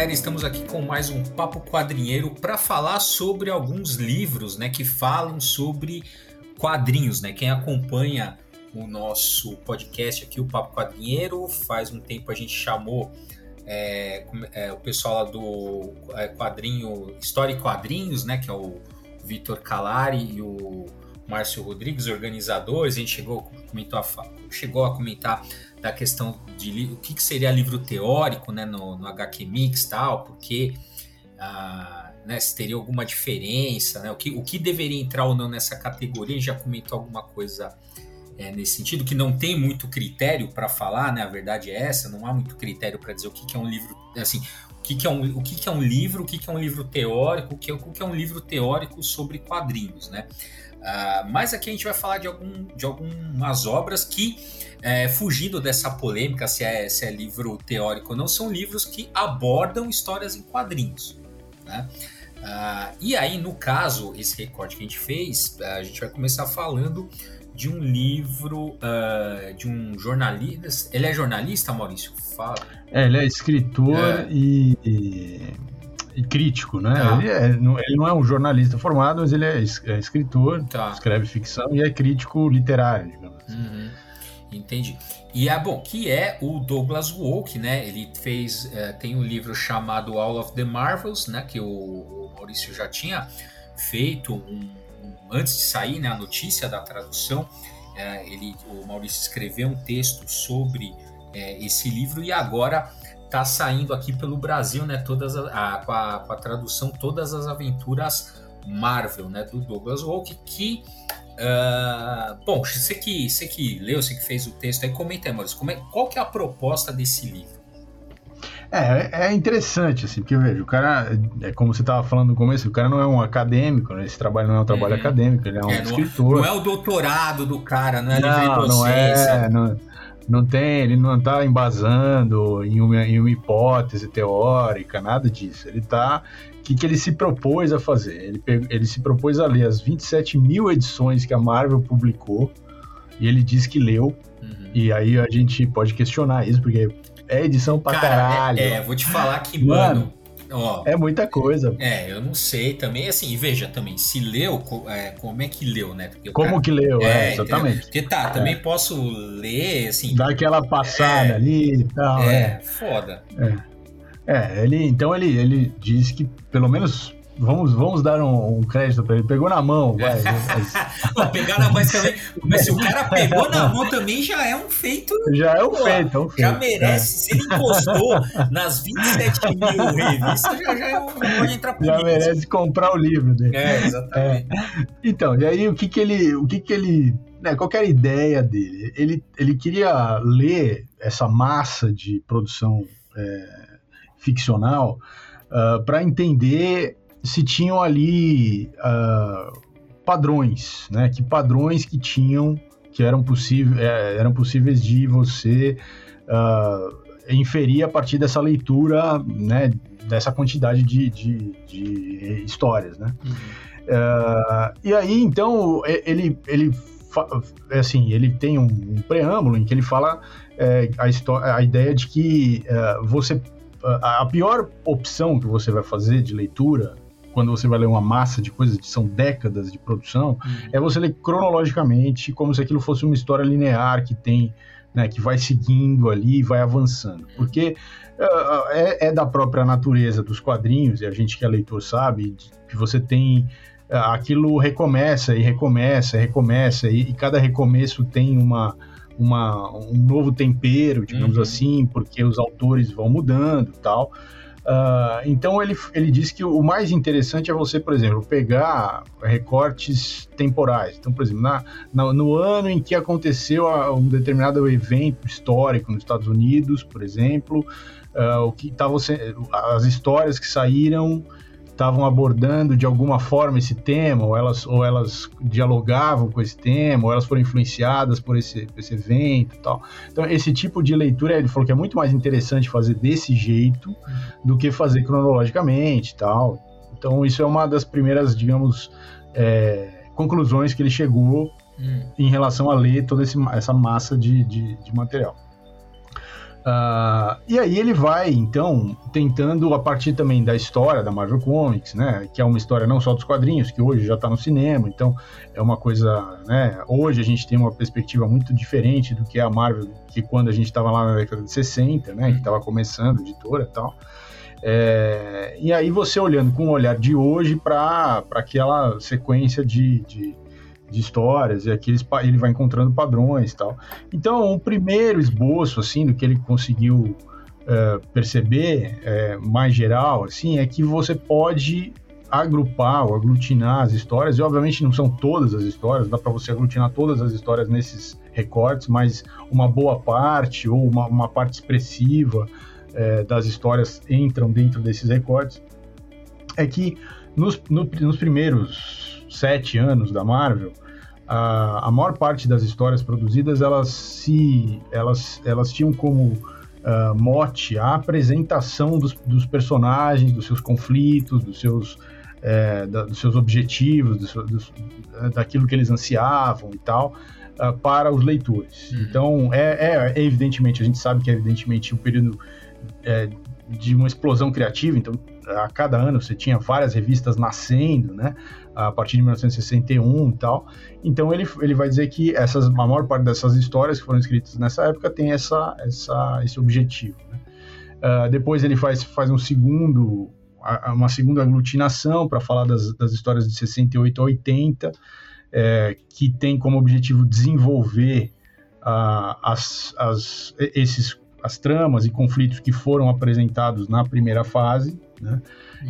galera, estamos aqui com mais um papo quadrinheiro para falar sobre alguns livros, né, que falam sobre quadrinhos, né? Quem acompanha o nosso podcast aqui, o Papo Quadrinheiro, faz um tempo a gente chamou é, é, o pessoal lá do é, quadrinho História e Quadrinhos, né? Que é o Vitor Calari e o Márcio Rodrigues, organizadores. A gente chegou, comentou a, chegou a comentar da questão de o que, que seria livro teórico né, no, no HQ Mix tal, porque ah, né, se teria alguma diferença, né, o, que, o que deveria entrar ou não nessa categoria, já comentou alguma coisa é, nesse sentido, que não tem muito critério para falar, né, a verdade é essa, não há muito critério para dizer o que, que, é um livro, assim, o que, que, é, um, o que, que é um livro, o que, que é um livro teórico, o que, o que é um livro teórico sobre quadrinhos, né? Uh, mas aqui a gente vai falar de, algum, de algumas obras que, é, fugindo dessa polêmica se é, se é livro teórico ou não, são livros que abordam histórias em quadrinhos. Né? Uh, e aí, no caso, esse recorte que a gente fez, a gente vai começar falando de um livro uh, de um jornalista. Ele é jornalista, Maurício? Fala. É, ele é escritor é. e e crítico, né? Tá. Ele, é, ele, não é um jornalista formado, mas ele é, é escritor, tá. escreve ficção e é crítico literário, digamos assim. Uhum. Entendi. E é bom, que é o Douglas Wolk, né? Ele fez, uh, tem um livro chamado All of the Marvels, né? Que o, o Maurício já tinha feito um, um, antes de sair, né? A notícia da tradução, uh, ele, o Maurício escreveu um texto sobre uh, esse livro e agora tá saindo aqui pelo Brasil, né? Todas a, a, com, a, com, a, tradução Todas as Aventuras Marvel, né? Do Douglas Wolk, que uh, bom, você que você que leu, você que fez o texto aí, comenta aí, Maurício, como é, qual que é a proposta desse livro? É, é interessante, assim, porque veja, o cara, é como você estava falando no começo, o cara não é um acadêmico, né? Esse trabalho não é um trabalho uhum. acadêmico, ele é um é, escritor. Não, não, é o doutorado do cara, não é não, não é, não, não tem, ele não está embasando em uma, em uma hipótese teórica, nada disso. Ele está. O que, que ele se propôs a fazer? Ele, ele se propôs a ler as 27 mil edições que a Marvel publicou e ele diz que leu. Uhum. E aí a gente pode questionar isso, porque é edição pra Cara, caralho. É, é, vou te falar que, mano, mano Ó, é muita coisa. É, eu não sei também, assim, veja também, se leu, é, como é que leu, né? Porque como cara, que leu, é, é exatamente. Porque tá, é. também posso ler, assim... Dá aquela passada é. ali e tal. É, é. foda. É. ele, então ele, ele diz que pelo menos vamos, vamos dar um, um crédito para ele. Pegou na mão, vai. Mas... pegar na mão também. Mas se o cara pegou na mão também já é um feito. Já é um pô, feito, é um feito. Já merece. É. Se ele encostou nas 27 mil revistas, já, já, é um, pode entrar por Já isso. merece comprar o livro dele. É, exatamente. É. Então, e aí o que que ele. O que que ele. Né, qual era a ideia dele? Ele, ele queria ler essa massa de produção é, ficcional uh, ah, para entender se tinham ali uh, padrões, né? Que padrões que tinham, que eram, possíveis, é, eram possíveis de você uh, inferir a partir dessa leitura, né? Dessa quantidade de, de, de histórias, né? Uhum. Uh, e aí, então, ele, ele assim, ele tem um, um preâmbulo em que ele fala é, a, a ideia de que uh, você a pior opção que você vai fazer de leitura quando você vai ler uma massa de coisas que são décadas de produção, uhum. é você ler cronologicamente, como se aquilo fosse uma história linear que tem, né, que vai seguindo ali e vai avançando. Porque uh, é, é, da própria natureza dos quadrinhos, e a gente que é leitor sabe, que você tem. Uh, aquilo recomeça e recomeça e recomeça, e, e cada recomeço tem uma. Uma, um novo tempero, digamos uhum. assim, porque os autores vão mudando tal. Uh, então ele, ele diz que o mais interessante é você, por exemplo, pegar recortes temporais. Então, por exemplo, na, na no ano em que aconteceu um determinado evento histórico nos Estados Unidos, por exemplo, uh, o que tava, as histórias que saíram estavam abordando de alguma forma esse tema, ou elas, ou elas dialogavam com esse tema, ou elas foram influenciadas por esse, esse evento e tal. Então, esse tipo de leitura, ele falou que é muito mais interessante fazer desse jeito do que fazer cronologicamente e tal. Então, isso é uma das primeiras, digamos, é, conclusões que ele chegou hum. em relação a ler toda esse, essa massa de, de, de material. Uh, e aí ele vai, então, tentando, a partir também da história da Marvel Comics, né? Que é uma história não só dos quadrinhos, que hoje já está no cinema, então é uma coisa, né? Hoje a gente tem uma perspectiva muito diferente do que é a Marvel, que quando a gente estava lá na década de 60, né? Que estava começando, editora e tal. É, e aí você olhando com o olhar de hoje para aquela sequência de, de de histórias, e aqui ele vai encontrando padrões e tal. Então, o primeiro esboço, assim, do que ele conseguiu uh, perceber, uh, mais geral, assim, é que você pode agrupar ou aglutinar as histórias, e obviamente não são todas as histórias, dá para você aglutinar todas as histórias nesses recortes, mas uma boa parte ou uma, uma parte expressiva uh, das histórias entram dentro desses recortes, é que nos, no, nos primeiros sete anos da Marvel, a, a maior parte das histórias produzidas elas se elas, elas tinham como uh, mote a apresentação dos, dos, personagens, dos seus conflitos, dos seus é, da, dos seus objetivos, dos, dos, daquilo que eles ansiavam e tal, uh, para os leitores. Uhum. Então, é, é, é, evidentemente, a gente sabe que é evidentemente um período é, de uma explosão criativa, então a cada ano você tinha várias revistas nascendo, né? A partir de 1961 e tal. Então ele, ele vai dizer que essas, a maior parte dessas histórias que foram escritas nessa época tem essa, essa, esse objetivo. Né? Uh, depois ele faz, faz um segundo, uma segunda aglutinação para falar das, das histórias de 68 a 80, é, que tem como objetivo desenvolver uh, as, as, esses as tramas e conflitos que foram apresentados na primeira fase, né?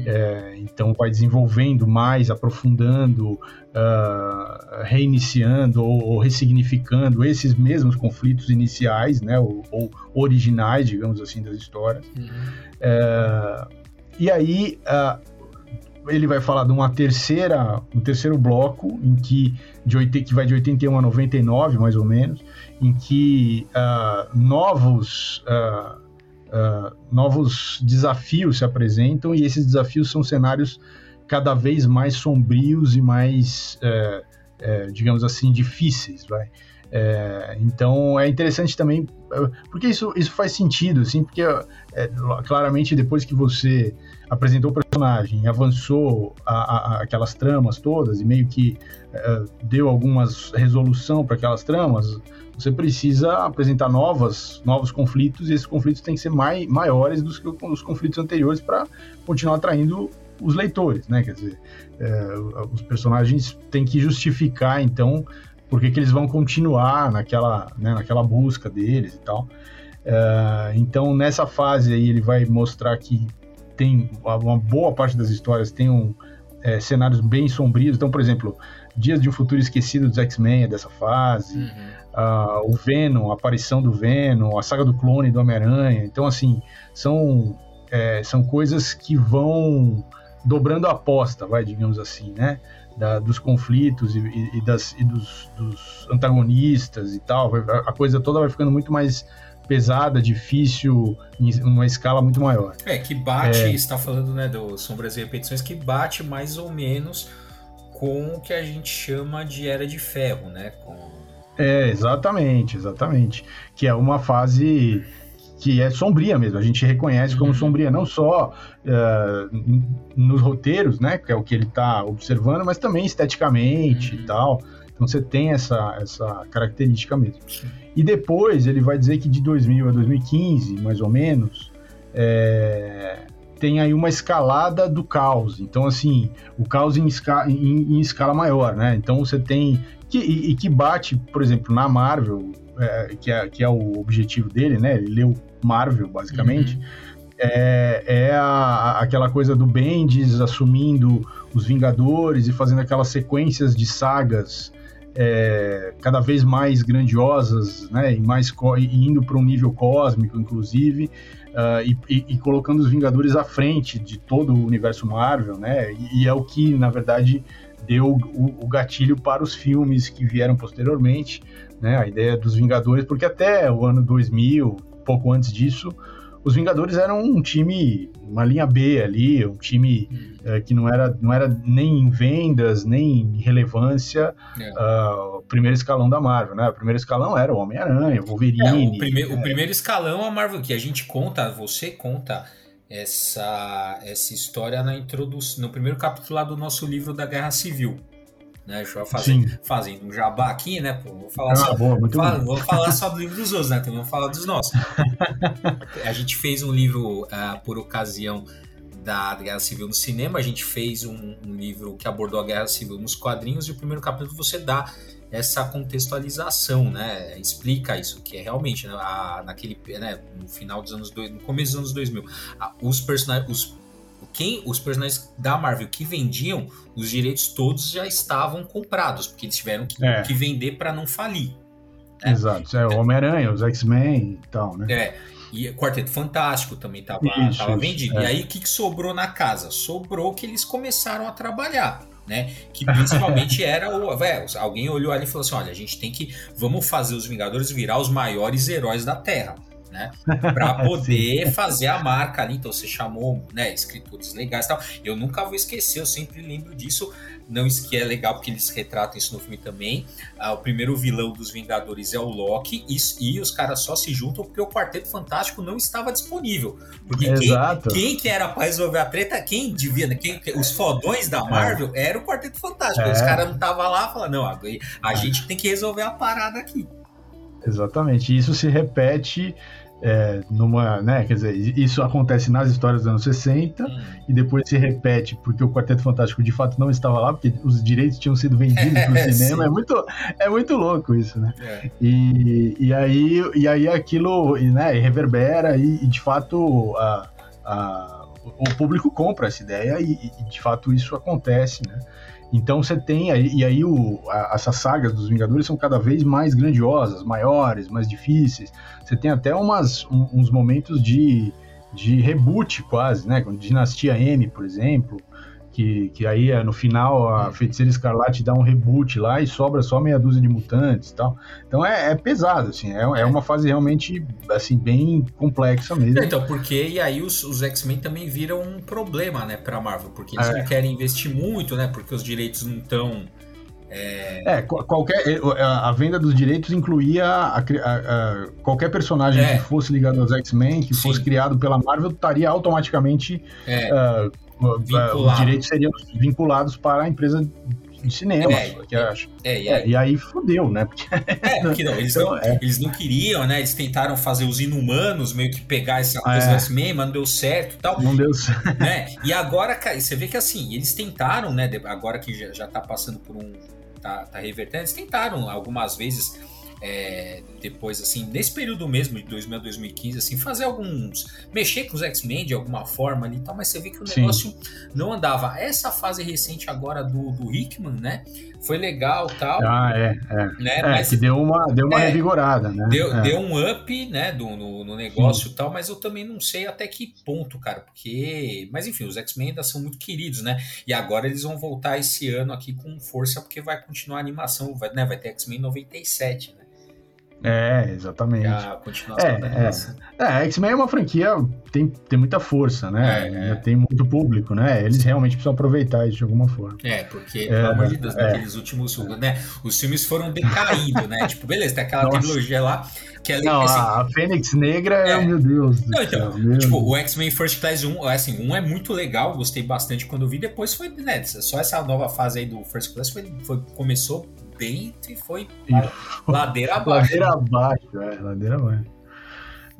É, então vai desenvolvendo mais, aprofundando, uh, reiniciando ou, ou, ressignificando esses mesmos conflitos iniciais, né? Ou, ou originais, digamos assim, das histórias. Uhum. É, e aí uh, ele vai falar de uma terceira, um terceiro bloco em que de que vai de 81 a 99 mais ou menos, em que uh, novos uh, uh, novos desafios se apresentam e esses desafios são cenários cada vez mais sombrios e mais, eh, eh, digamos assim, difíceis, vai. É, então é interessante também, porque isso, isso faz sentido, assim, porque é, claramente depois que você apresentou o personagem, avançou a, a, aquelas tramas todas e meio que é, deu algumas resolução para aquelas tramas, você precisa apresentar novas, novos conflitos e esses conflitos têm que ser mai, maiores do que os conflitos anteriores para continuar atraindo os leitores, né? Quer dizer, é, os personagens têm que justificar então por que, eles vão continuar naquela, né, naquela busca deles e tal. É, então, nessa fase aí, ele vai mostrar que tem uma boa parte das histórias tem um, é, cenários bem sombrios. Então, por exemplo, Dias de um Futuro Esquecido dos X-Men é dessa fase, uhum. uh, o Venom, a aparição do Venom, a saga do clone do Homem-Aranha. Então, assim, são, é, são coisas que vão dobrando a aposta, vai, digamos assim, né? Da, dos conflitos e, e, das, e dos, dos, antagonistas e tal. A coisa toda vai ficando muito mais pesada, difícil, em uma escala muito maior. É, que bate, é... está falando né, do Sombras e Repetições, que bate mais ou menos com o que a gente chama de Era de Ferro, né? Com... É, exatamente, exatamente. Que é uma fase que é sombria mesmo, a gente reconhece como uhum. sombria, não só uh, nos roteiros, né, que é o que ele está observando, mas também esteticamente uhum. e tal. Então você tem essa, essa característica mesmo. Sim. E depois ele vai dizer que de 2000 a 2015, mais ou menos, é, tem aí uma escalada do caos. Então, assim, o caos em, esca em, em escala maior, né? Então você tem. Que, e, e que bate, por exemplo, na Marvel, é, que, é, que é o objetivo dele, né? Ele leu Marvel, basicamente. Uhum. É, é a, aquela coisa do Bendis assumindo os Vingadores e fazendo aquelas sequências de sagas é, cada vez mais grandiosas, né, e mais e indo para um nível cósmico, inclusive, uh, e, e, e, colocando os Vingadores à frente de todo o universo Marvel, né, e, e é o que, na verdade, deu o, o, gatilho para os filmes que vieram posteriormente, né, a ideia dos Vingadores, porque até o ano 2000, pouco antes disso, os Vingadores eram um time, uma linha B ali, um time hum. é, que não era, não era nem em vendas, nem em relevância é. uh, o primeiro escalão da Marvel, né? O primeiro escalão era o Homem-Aranha, o Wolverine. É, o, prime o primeiro escalão a Marvel, que a gente conta, você conta essa, essa história na introdução, no primeiro capítulo lá do nosso livro da Guerra Civil né? Eu fazer, fazendo um jabá aqui, né? Pô, vou falar, ah, só, boa, fala, vou falar só do livro dos outros, né? Também vou falar dos nossos. a gente fez um livro uh, por ocasião da Guerra Civil no cinema, a gente fez um, um, livro que abordou a Guerra Civil nos quadrinhos, e o primeiro capítulo você dá essa contextualização, né? Explica isso, que é realmente né, a, naquele, né, no final dos anos, no começo dos anos 2000, a, os personagens, os quem os personagens da Marvel que vendiam, os direitos todos já estavam comprados, porque eles tiveram que, é. que vender para não falir. Né? Exato, é o Homem-Aranha, os X-Men e tal, né? É. E Quarteto Fantástico também estava vendido. É. E aí o que, que sobrou na casa? Sobrou que eles começaram a trabalhar. Né? Que principalmente era o. Véio, alguém olhou ali e falou assim: olha, a gente tem que. Vamos fazer os Vingadores virar os maiores heróis da Terra né? Para poder fazer a marca ali. Então você chamou, né, escritores legais e tal. Eu nunca vou esquecer, eu sempre lembro disso. Não que é legal porque eles retratam isso no filme também. Ah, o primeiro vilão dos Vingadores é o Loki e, e, os caras só se juntam porque o Quarteto Fantástico não estava disponível. Porque Exato. Quem, quem que era para resolver a treta, quem devia, né, quem, os fodões da. Marvel é. era o Quarteto Fantástico. É. Os caras não estavam lá falando, não, a, a gente tem que resolver a parada aqui. Exatamente. Isso se repete é, numa, né, quer dizer, isso acontece nas histórias dos anos 60 hum. e depois se repete porque o Quarteto Fantástico de fato não estava lá, porque os direitos tinham sido vendidos no é, cinema. É muito, é muito louco isso, né? É. E, e, aí, e aí aquilo né, reverbera e, e de fato a, a, o público compra essa ideia e, e de fato isso acontece, né? Então você tem e aí o, a, essas sagas dos Vingadores são cada vez mais grandiosas, maiores, mais difíceis. Você tem até umas, um, uns momentos de, de reboot quase, né? Dinastia M, por exemplo, que, que aí é, no final a é. Feiticeira Escarlate dá um reboot lá e sobra só meia dúzia de mutantes e tal. Então é, é pesado, assim, é, é uma fase realmente, assim, bem complexa mesmo. Então, porque e aí os, os X-Men também viram um problema, né, pra Marvel, porque eles é. não querem investir muito, né, porque os direitos não estão... É... é, qualquer a, venda dos direitos incluía a, a, a, qualquer personagem é. que fosse ligado aos X-Men, que Sim. fosse criado pela Marvel, estaria automaticamente é. uh, os direitos seriam vinculados para a empresa de cinema, é, que eu acho. É, e, é, aí, e aí fudeu, né? Porque, é, porque não, eles, então, não, é. eles não queriam, né? Eles tentaram fazer os inumanos, meio que pegar essa coisa é. do X-Men, mas não deu certo tal. Não deu certo. Né? E agora, você vê que assim, eles tentaram, né? Agora que já, já tá passando por um. tá, tá revertendo, eles tentaram algumas vezes é, depois, assim, nesse período mesmo, de 2000 a 2015, assim, fazer alguns. mexer com os X-Men de alguma forma ali e tal, mas você vê que o negócio Sim. não andava. Essa fase recente agora do, do Hickman, né? Foi legal tal. Ah, é. É, né? é mas, que deu uma, deu uma é, revigorada, né? Deu, é. deu um up, né, do, no, no negócio e tal, mas eu também não sei até que ponto, cara, porque. Mas enfim, os X-Men ainda são muito queridos, né? E agora eles vão voltar esse ano aqui com força, porque vai continuar a animação, vai, né? Vai ter X-Men 97, né? É, exatamente. A continuação é, é. é, X-Men é uma franquia tem, tem muita força, né? É, é. Tem muito público, né? Eles realmente precisam aproveitar isso de alguma forma. É, porque, pelo amor de Deus, é. naqueles últimos. Né, os filmes foram decaindo, né? tipo, beleza, tem aquela Nossa. trilogia lá que é Não, assim, a Fênix Negra é, meu Deus. Não, então, céu, tipo, o X-Men First Class 1, assim, um é muito legal, gostei bastante quando eu vi. Depois foi, né? Só essa nova fase aí do First Class foi, foi começou bem e foi ladeira abaixo. ladeira abaixo, é, ladeira abaixo.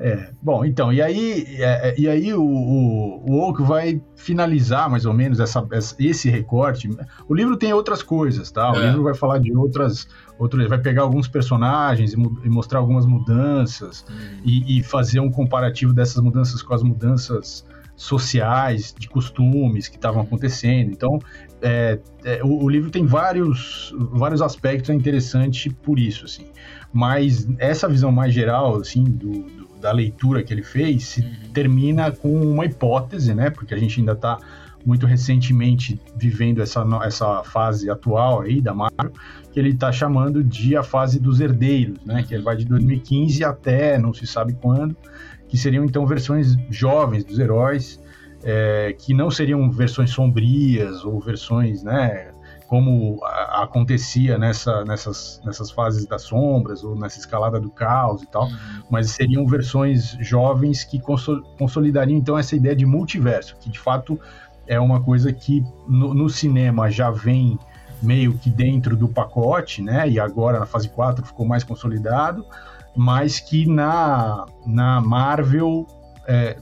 É, bom, então, e aí, é, e aí o, o, o Oak vai finalizar mais ou menos essa, esse recorte. O livro tem outras coisas, tá? O é. livro vai falar de outras, outras, vai pegar alguns personagens e, e mostrar algumas mudanças hum. e, e, fazer um comparativo dessas mudanças com as mudanças sociais, de costumes que estavam acontecendo. Então, é, é, o, o, livro tem vários, vários aspectos interessantes por isso, assim. Mas essa visão mais geral, assim, do, do, da leitura que ele fez, se uhum. termina com uma hipótese, né? Porque a gente ainda está muito recentemente vivendo essa, essa fase atual aí da Marvel, que ele está chamando de a fase dos herdeiros, né? Que vai de 2015 até não se sabe quando que seriam então versões jovens dos heróis, é, que não seriam versões sombrias ou versões, né, como a, acontecia nessa, nessas, nessas fases das sombras ou nessa escalada do caos e tal, uhum. mas seriam versões jovens que consolidariam então essa ideia de multiverso, que de fato é uma coisa que no, no cinema já vem meio que dentro do pacote, né? E agora na fase 4 ficou mais consolidado, mas que na, na Marvel é,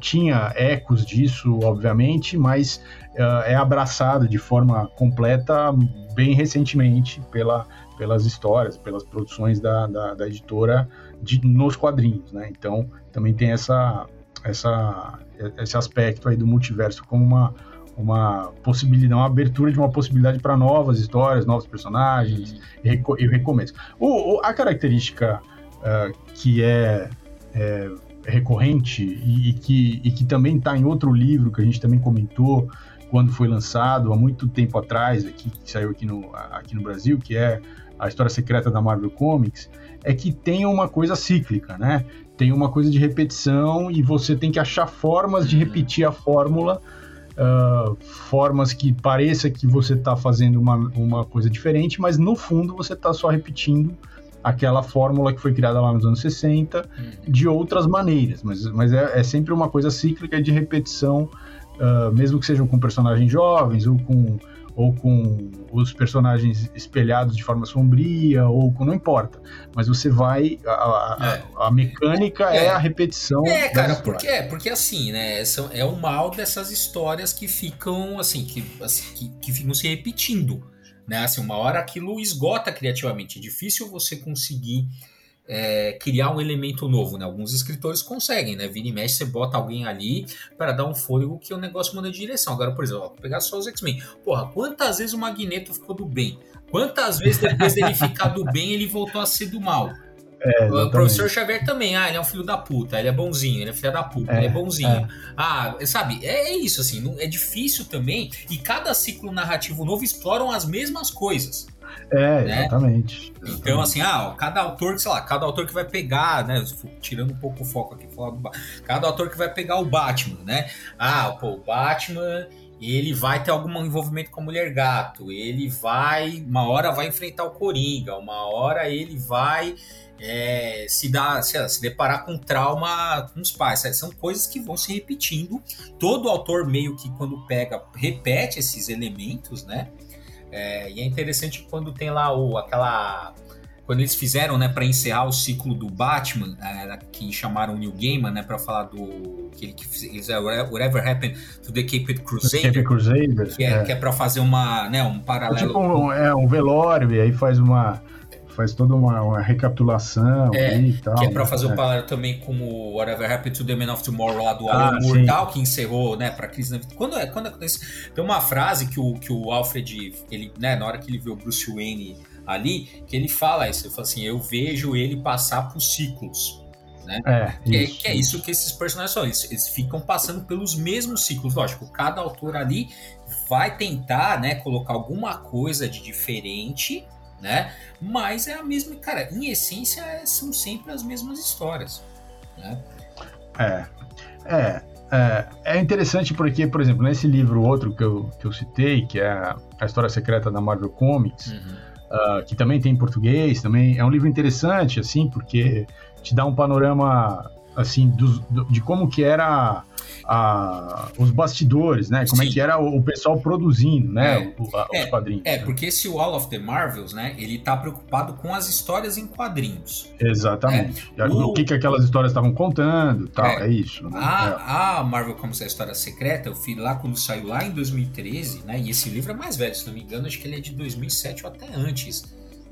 tinha ecos disso, obviamente, mas é, é abraçado de forma completa bem recentemente pela, pelas histórias, pelas produções da, da, da editora de, nos quadrinhos, né? Então também tem essa, essa, esse aspecto aí do multiverso como uma, uma possibilidade, uma abertura de uma possibilidade para novas histórias, novos personagens e, reco e recomeço. O, o, a característica uh, que é, é recorrente e, e, que, e que também está em outro livro que a gente também comentou quando foi lançado há muito tempo atrás, aqui, que saiu aqui no, aqui no Brasil, que é a história secreta da Marvel Comics, é que tem uma coisa cíclica, né? Tem uma coisa de repetição e você tem que achar formas de repetir a fórmula, uh, formas que pareça que você está fazendo uma, uma coisa diferente, mas no fundo você está só repetindo aquela fórmula que foi criada lá nos anos 60 uhum. de outras maneiras, mas, mas é, é sempre uma coisa cíclica de repetição, uh, mesmo que sejam com personagens jovens ou com ou com os personagens espelhados de forma sombria, ou com. não importa. Mas você vai. A, a, é. a mecânica é. é. a repetição. É, cara, porque, é, porque assim, né? É o mal dessas histórias que ficam assim, que, assim, que, que ficam se repetindo. Né? Assim, uma hora aquilo esgota criativamente. É difícil você conseguir é, criar um elemento novo, né? Alguns escritores conseguem, né? Vira e mexe, você bota alguém ali para dar um fôlego que o negócio manda de direção. Agora, por exemplo, ó, pegar só os X-Men. Porra, quantas vezes o Magneto ficou do bem? Quantas vezes depois dele ficar do bem, ele voltou a ser do mal? É, o professor Xavier também, ah, ele é um filho da puta, ele é bonzinho, ele é filho da puta, é, ele é bonzinho. É. Ah, sabe, é, isso, assim, não, é difícil também, e cada ciclo narrativo novo exploram as mesmas coisas. É, né? exatamente. Então, assim, ah, cada autor sei lá, cada autor que vai pegar, né? Tirando um pouco o foco aqui, falar do cada autor que vai pegar o Batman, né? Ah, pô, o Batman ele vai ter algum envolvimento com a mulher gato, ele vai, uma hora vai enfrentar o Coringa, uma hora ele vai é, se dar, se, se deparar com trauma com os pais. São coisas que vão se repetindo. Todo autor meio que quando pega repete esses elementos, né? É, e é interessante quando tem lá o, aquela. Quando eles fizeram, né, para encerrar o ciclo do Batman, é, que chamaram o Neil Gaiman, né, para falar do. que ele que eles, Whatever Happened to the Caped Crusader. Caped Crusader. Que é, é. É para fazer uma, né, um paralelo. É tipo um, é um velório, e aí faz uma faz toda uma, uma recapitulação é, e tal. Que é pra fazer o um é. paralelo também com o Whatever Happened to the Man of Tomorrow lá do ah, Alan Moore tal, que encerrou, né, pra crise na vida. Quando, é, quando acontece. Tem uma frase que o, que o Alfred, ele, né, na hora que ele vê o Bruce Wayne ali, que ele fala isso, ele fala assim, eu vejo ele passar por ciclos. Né? É, que, é, isso, que é isso que esses personagens são. Eles, eles ficam passando pelos mesmos ciclos. Lógico, cada autor ali vai tentar né, colocar alguma coisa de diferente né? Mas é a mesma, cara, em essência é, são sempre as mesmas histórias, né? É, é, é, é, interessante porque, por exemplo, nesse livro outro que eu, que eu citei, que é a História Secreta da Marvel Comics, uhum. uh, que também tem em português, também é um livro interessante, assim, porque te dá um panorama, assim, do, do, de como que era a, os bastidores, né? Como Sim. é que era o, o pessoal produzindo, né? É. O, a, é, os quadrinhos. É, porque esse Wall of the Marvels, né? Ele tá preocupado com as histórias em quadrinhos. Exatamente. É. O, o que, que aquelas histórias estavam contando tal, é, é isso. Né? A, a, Marvel como essa história secreta, eu fui lá quando saiu lá em 2013, né? E esse livro é mais velho, se não me engano, acho que ele é de 2007 ou até antes.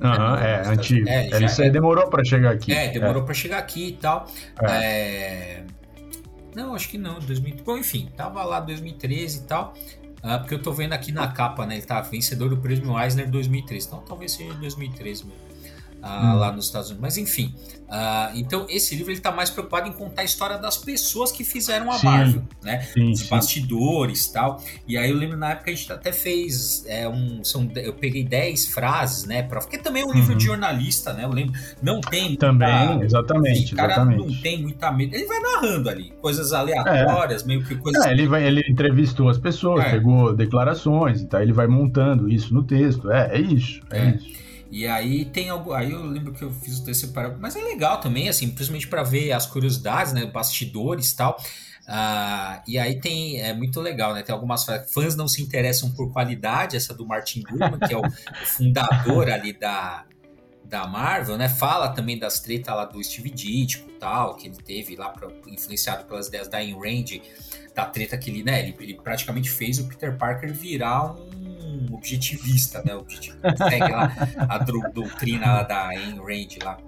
Uhum, é, antigo. É, já, é, demorou para chegar aqui. É, demorou é. para chegar aqui e tal. É. é não, acho que não, 2000. Bom, enfim, tava lá 2013 e tal. Uh, porque eu tô vendo aqui na capa, né? Ele tá vencedor do prêmio Eisner 2013. Então talvez seja 2013 mesmo. Hum. lá nos Estados Unidos. Mas enfim, Uh, então, esse livro ele está mais preocupado em contar a história das pessoas que fizeram a sim, Marvel, né? Sim, Os bastidores e tal. E aí eu lembro na época a gente até fez é, um. São, eu peguei 10 frases, né? Pra, porque também é um livro uhum. de jornalista, né? Eu lembro. Não tem. Também, exatamente. O cara exatamente. não tem muita medo. Ele vai narrando ali, coisas aleatórias, é. meio que coisas. É, ele, vai, ele entrevistou as pessoas, é. pegou declarações, então ele vai montando isso no texto. É, é isso. é. é. isso. E aí tem algo. Aí eu lembro que eu fiz o texto separado. Mas é legal também, assim, principalmente para ver as curiosidades, né? Bastidores e tal. Uh, e aí tem. É muito legal, né? Tem algumas fãs não se interessam por qualidade, essa do Martin Gurman, que é o, o fundador ali da, da Marvel, né? Fala também das tretas lá do Steve Ditko tal, que ele teve lá, pra, influenciado pelas ideias da Ayn Rand, da treta que ele, né? Ele, ele praticamente fez o Peter Parker virar um objetivista, né? Objetivo, segue lá a doutrina lá da Ayn Rand lá.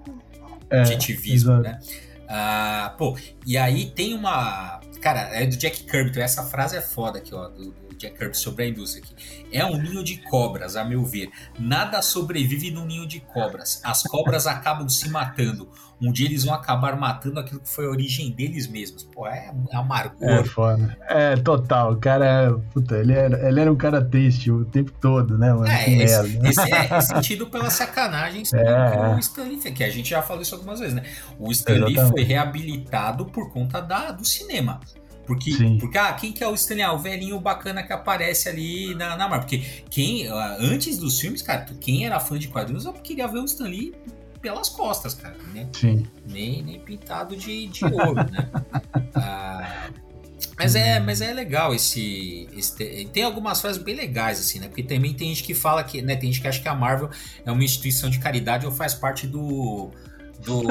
É, objetivismo, né? Ah, pô, e aí tem uma. Cara, é do Jack Kirby, então essa frase é foda aqui, ó, do, do Jack Kirby sobre a indústria aqui. É um ninho de cobras, a meu ver. Nada sobrevive num ninho de cobras. As cobras acabam se matando um dia eles vão acabar matando aquilo que foi a origem deles mesmos. Pô, é amargor. É foda. É, total. O cara, puta, ele era, ele era um cara triste o tempo todo, né, mano? É, esse, merda, esse é, é sentido pela sacanagem é. o Stanley que a gente já falou isso algumas vezes, né? O Stanley foi reabilitado por conta da, do cinema. Porque, porque, ah, quem que é o Stanley? Ah, o velhinho bacana que aparece ali na, na Marvel. Porque quem, ah, antes dos filmes, cara, quem era fã de quadrinhos, eu queria ver o Stanley pelas costas, cara. Né? Sim. Nem, nem pintado de, de ouro, né? Ah, mas é, mas é legal esse, esse, Tem algumas frases bem legais, assim, né? Porque também tem gente que fala que. Né, tem gente que acha que a Marvel é uma instituição de caridade ou faz parte do do,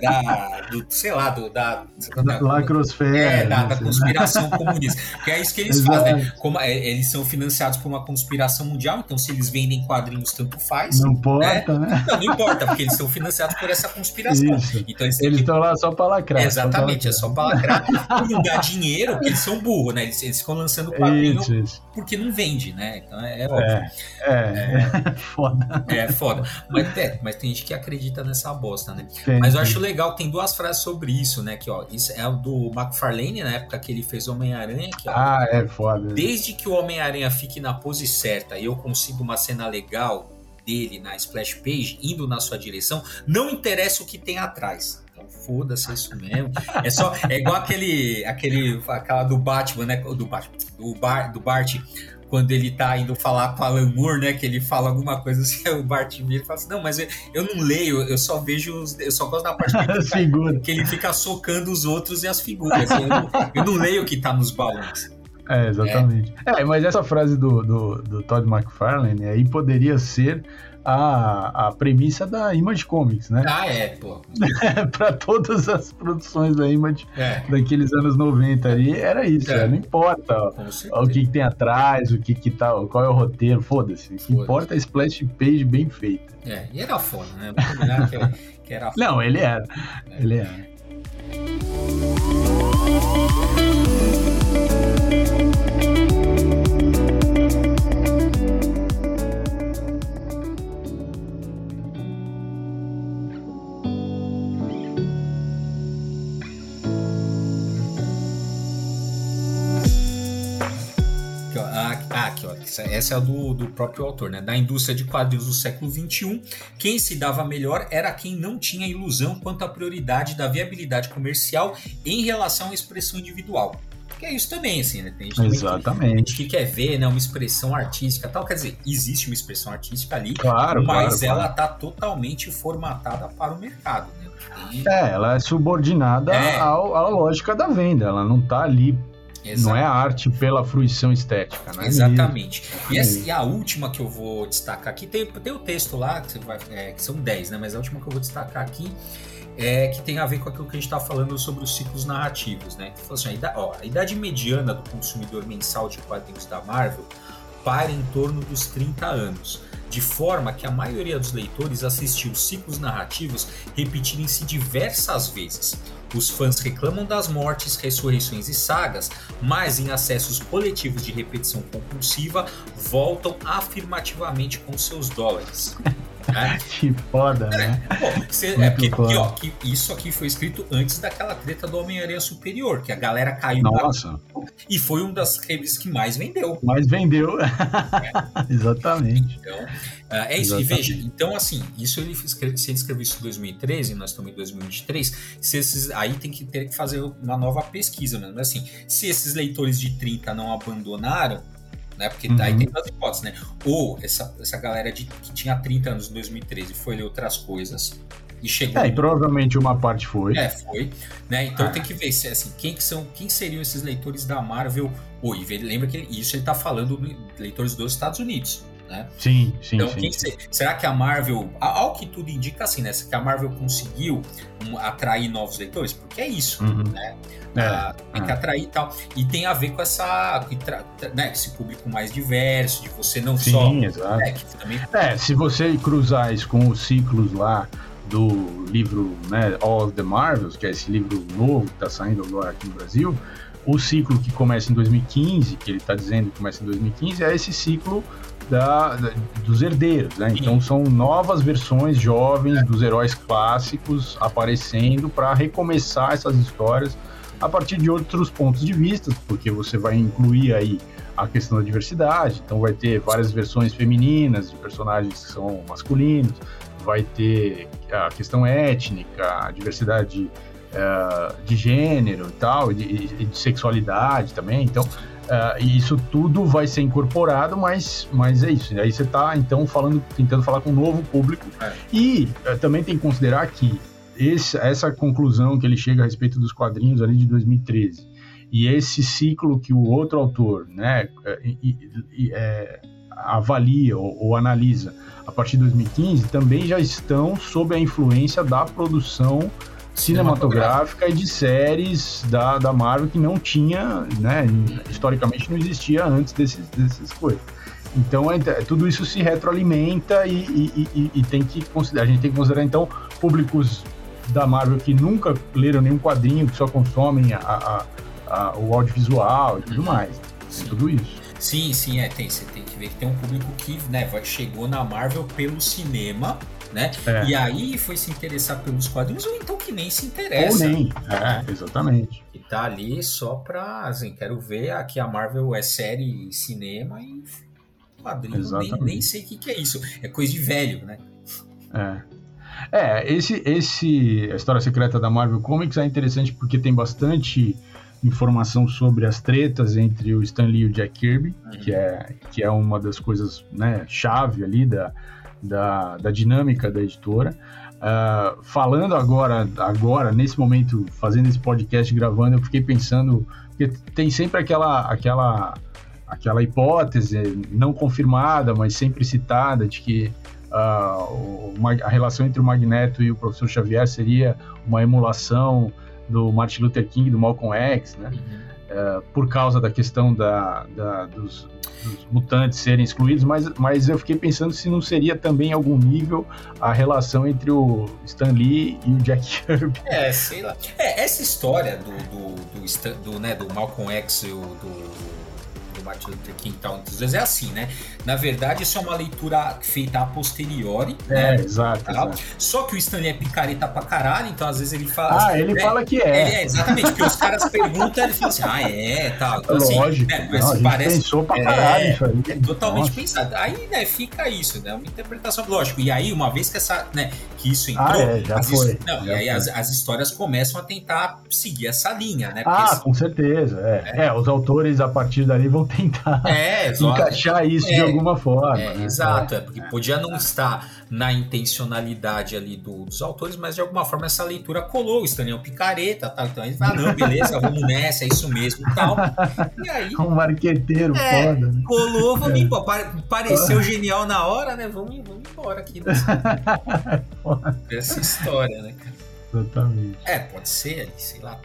da, do sei lá, do, da, da lacrosfera. É, da, da, conspiração comunista. Que é isso que eles Exato. fazem. Né? Como, é, eles são financiados por uma conspiração mundial, então se eles vendem quadrinhos, tanto faz. Não importa, né? né? Não, não importa, porque eles são financiados por essa conspiração. Isso. Então eles estão lá só para lacrar. Exatamente, é só para lacrar. Por não dar dinheiro, porque eles são burros, né? Eles, eles ficam lançando quadrinho isso, isso. porque não vende, né? Então é, é óbvio. É, é, é, foda. É foda. Mas, é, mas tem gente que acredita nessa bosta, né? Sim, mas eu acho legal, tem duas frases sobre isso, né? Que, ó, isso é o do McFarlane, na época que ele fez Homem-Aranha. Ah, é foda. Desde que o Homem-Aranha fique na pose certa e eu consigo uma cena legal dele na splash page, indo na sua direção, não interessa o que tem atrás então, foda-se isso mesmo. É só é igual aquele aquele aquela do Batman, né, do Batman, do Bar, do Bart quando ele tá indo falar com Alan Moore, né? Que ele fala alguma coisa assim, o Bart e fala assim, não, mas eu, eu não leio, eu só vejo, os, eu só gosto da parte que ele, fica, que ele fica socando os outros e as figuras. Eu não, eu não leio o que tá nos balões. É, exatamente. É. é, mas essa frase do, do, do Todd McFarlane aí poderia ser a, a premissa da Image Comics, né? Ah, é, pô. para todas as produções da Image é. daqueles anos 90 ali, era isso, é. não importa ó, o que, que, tem atrás, o que, que tá, qual é o roteiro, foda-se. O que importa é a splash page bem feita. É, e era foda, né? que, era, que era foda. Não, ele era. É. Ele era. Essa é a do, do próprio autor, né? Da indústria de quadrinhos do século XXI, quem se dava melhor era quem não tinha ilusão quanto à prioridade da viabilidade comercial em relação à expressão individual. Que é isso também, assim, né? Tem gente Exatamente. Que, que quer ver né, uma expressão artística tal. Quer dizer, existe uma expressão artística ali, claro, mas claro, ela claro. tá totalmente formatada para o mercado, né? É, ela é subordinada é. À, à lógica da venda. Ela não tá ali Exato. Não é arte pela fruição estética, né? Exatamente. E, essa, e, a última que eu vou destacar aqui, tem, tem o texto lá, que, vai, é, que são 10, né? Mas a última que eu vou destacar aqui é que tem a ver com aquilo que a gente está falando sobre os ciclos narrativos, né? Que assim, a, idade, ó, a idade mediana do consumidor mensal de quadrinhos da Marvel para em torno dos 30 anos de forma que a maioria dos leitores assistiu ciclos narrativos repetirem-se diversas vezes. Os fãs reclamam das mortes, ressurreições e sagas, mas em acessos coletivos de repetição compulsiva voltam afirmativamente com seus dólares. Que foda, né? Pô, cê, é porque aqui, ó, que isso aqui foi escrito antes daquela treta do Homem-Aranha Superior, que a galera caiu Nossa. Na... e foi uma das revistas que mais vendeu. Mais vendeu. É. Exatamente. Então, Uh, é isso, Exatamente. e veja, então assim, isso ele, se ele escreveu isso em 2013, nós estamos em 2023, se esses, aí tem que ter que fazer uma nova pesquisa mesmo, assim, se esses leitores de 30 não abandonaram, né, porque uhum. aí tem duas hipóteses, né, ou essa, essa galera de, que tinha 30 anos em 2013 foi ler outras coisas, e chegou. É, e provavelmente uma parte foi. É, foi. Né? Então ah. tem que ver se assim, quem que são, quem seriam esses leitores da Marvel hoje. Lembra que isso ele está falando de leitores dos Estados Unidos né? Sim, sim. Então, sim, será que a Marvel, ao que tudo indica assim, né? Que a Marvel conseguiu atrair novos leitores? Porque é isso, uhum. né? É, ah, tem é. que atrair e tal. E tem a ver com essa, né, esse público mais diverso, de você não sim, só. Exato. Né, também... É, se você cruzar isso com os ciclos lá do livro né, All of the Marvels, que é esse livro novo que está saindo agora aqui no Brasil, o ciclo que começa em 2015, que ele está dizendo que começa em 2015, é esse ciclo da, da, dos herdeiros, né? Então são novas versões jovens dos heróis clássicos aparecendo para recomeçar essas histórias a partir de outros pontos de vista, porque você vai incluir aí a questão da diversidade, então vai ter várias versões femininas de personagens que são masculinos, vai ter a questão étnica, a diversidade uh, de gênero e tal, e de, de, sexualidade também, então Uh, e isso tudo vai ser incorporado, mas, mas é isso. Aí você está então falando, tentando falar com um novo público. É. E uh, também tem que considerar que esse, essa conclusão que ele chega a respeito dos quadrinhos ali de 2013 e esse ciclo que o outro autor, né, e, e, é, avalia ou, ou analisa a partir de 2015 também já estão sob a influência da produção cinematográfica e de séries da, da Marvel que não tinha, né, historicamente não existia antes desses, dessas coisas. Então é, tudo isso se retroalimenta e, e, e, e, tem que considerar, a gente tem que considerar então públicos da Marvel que nunca leram nenhum quadrinho, que só consomem a, a, a, o audiovisual e tudo uhum. mais. Tem tudo isso. Sim, sim, é, tem. Você tem que ver que tem um público que né, chegou na Marvel pelo cinema né? É. E aí foi se interessar pelos quadrinhos, ou então que nem se interessa. Ou nem, é, exatamente. E tá ali só pra, assim, quero ver aqui a Marvel é série cinema e quadrinhos, nem, nem sei o que, que é isso. É coisa de velho, né? É. É, esse, esse, a história secreta da Marvel Comics é interessante porque tem bastante informação sobre as tretas entre o Stan Lee e o Jack Kirby, uhum. que, é, que é uma das coisas, né, chave ali da, da, da dinâmica da editora. Uh, falando agora, agora, nesse momento, fazendo esse podcast, gravando, eu fiquei pensando, porque tem sempre aquela, aquela, aquela hipótese não confirmada, mas sempre citada, de que uh, a relação entre o Magneto e o professor Xavier seria uma emulação do Martin Luther King, do Malcolm X, né? Uhum. Uh, por causa da questão da, da dos, dos, mutantes serem excluídos, mas, mas eu fiquei pensando se não seria também algum nível a relação entre o Stan Lee e o Jack Kirby. É, sei lá. É, essa história do, do, do, do, né, do Malcolm X e o do do Martin Luther King e tal, entre os dois, é assim, né? Na verdade, isso é uma leitura feita a posteriori, é, né? Exato, exato, Só que o Stanley é picareta pra caralho, então às vezes ele fala. Ah, ele é, fala que é. é. Exatamente, porque os caras perguntam, ele fala assim, ah, é, tal. Então, assim, Lógico, né, mas não, parece. Pensou pra caralho é, isso aí. É totalmente Nossa. pensado. Aí, né, fica isso, né? Uma interpretação, lógico. E aí, uma vez que essa, né, que isso entrou. Ah, é, já foi. Não, já e aí as, as, histórias começam a tentar seguir essa linha, né? Porque ah, com certeza. É. é. os autores a partir dali vão tentar. É, é, encaixar isso é, de alguma forma. É, né? Exato, é, porque podia não estar na intencionalidade ali do, dos autores, mas de alguma forma essa leitura colou, o Stanley é um picareta, tal, então ele fala, ah, não, beleza, vamos nessa, é isso mesmo tal. E aí. Um marqueteiro é, foda. Né? Colou, vamos é. embora. Pareceu genial na hora, né? Vamos, vamos embora aqui dessa, dessa história, né, cara? Exatamente. É, pode ser sei lá,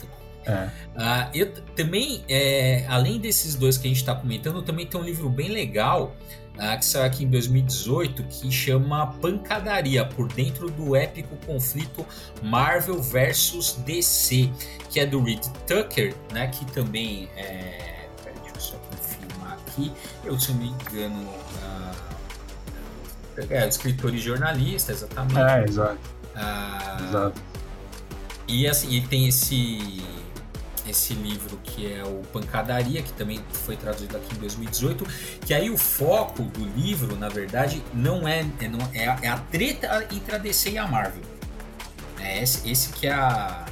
é. Uh, eu também, é, além desses dois que a gente está comentando, também tem um livro bem legal uh, que saiu aqui em 2018 que chama Pancadaria por dentro do épico conflito Marvel versus DC, que é do Reed Tucker, né? Que também é. Peraí, deixa eu só confirmar aqui. Eu, se eu me engano. Uh, É, escritor e jornalista, exatamente. É, exato. Ah, exato. E assim, ele tem esse esse livro que é o Pancadaria, que também foi traduzido aqui em 2018, que aí o foco do livro, na verdade, não é, é, não, é, a, é a treta entre a DC e a Marvel. É esse, esse que é a,